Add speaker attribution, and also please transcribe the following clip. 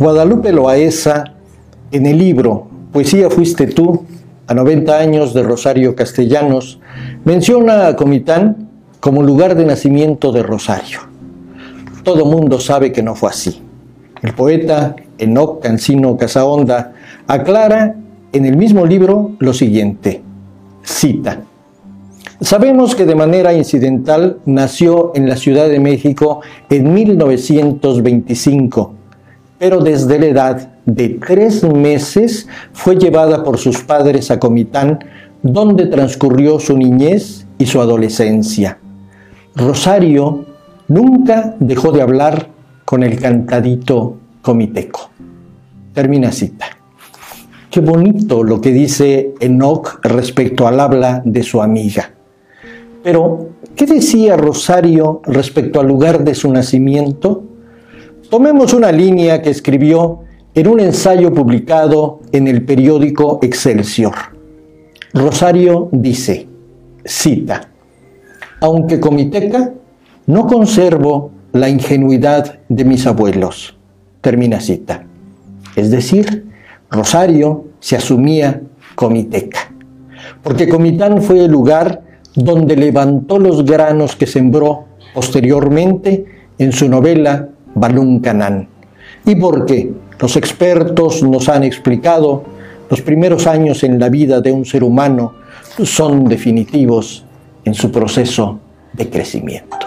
Speaker 1: Guadalupe Loaesa, en el libro Poesía fuiste tú, a 90 años de Rosario Castellanos, menciona a Comitán como lugar de nacimiento de Rosario. Todo mundo sabe que no fue así. El poeta Enoc Cancino Casaonda aclara en el mismo libro lo siguiente, cita, Sabemos que de manera incidental nació en la Ciudad de México en 1925, pero desde la edad de tres meses fue llevada por sus padres a Comitán, donde transcurrió su niñez y su adolescencia. Rosario nunca dejó de hablar con el cantadito comiteco. Termina cita. Qué bonito lo que dice Enoch respecto al habla de su amiga. Pero, ¿qué decía Rosario respecto al lugar de su nacimiento? Tomemos una línea que escribió en un ensayo publicado en el periódico Excelsior. Rosario dice, cita, aunque comiteca, no conservo la ingenuidad de mis abuelos. Termina cita. Es decir, Rosario se asumía comiteca, porque Comitán fue el lugar donde levantó los granos que sembró posteriormente en su novela Balún Canán. Y porque los expertos nos han explicado, los primeros años en la vida de un ser humano son definitivos en su proceso de crecimiento.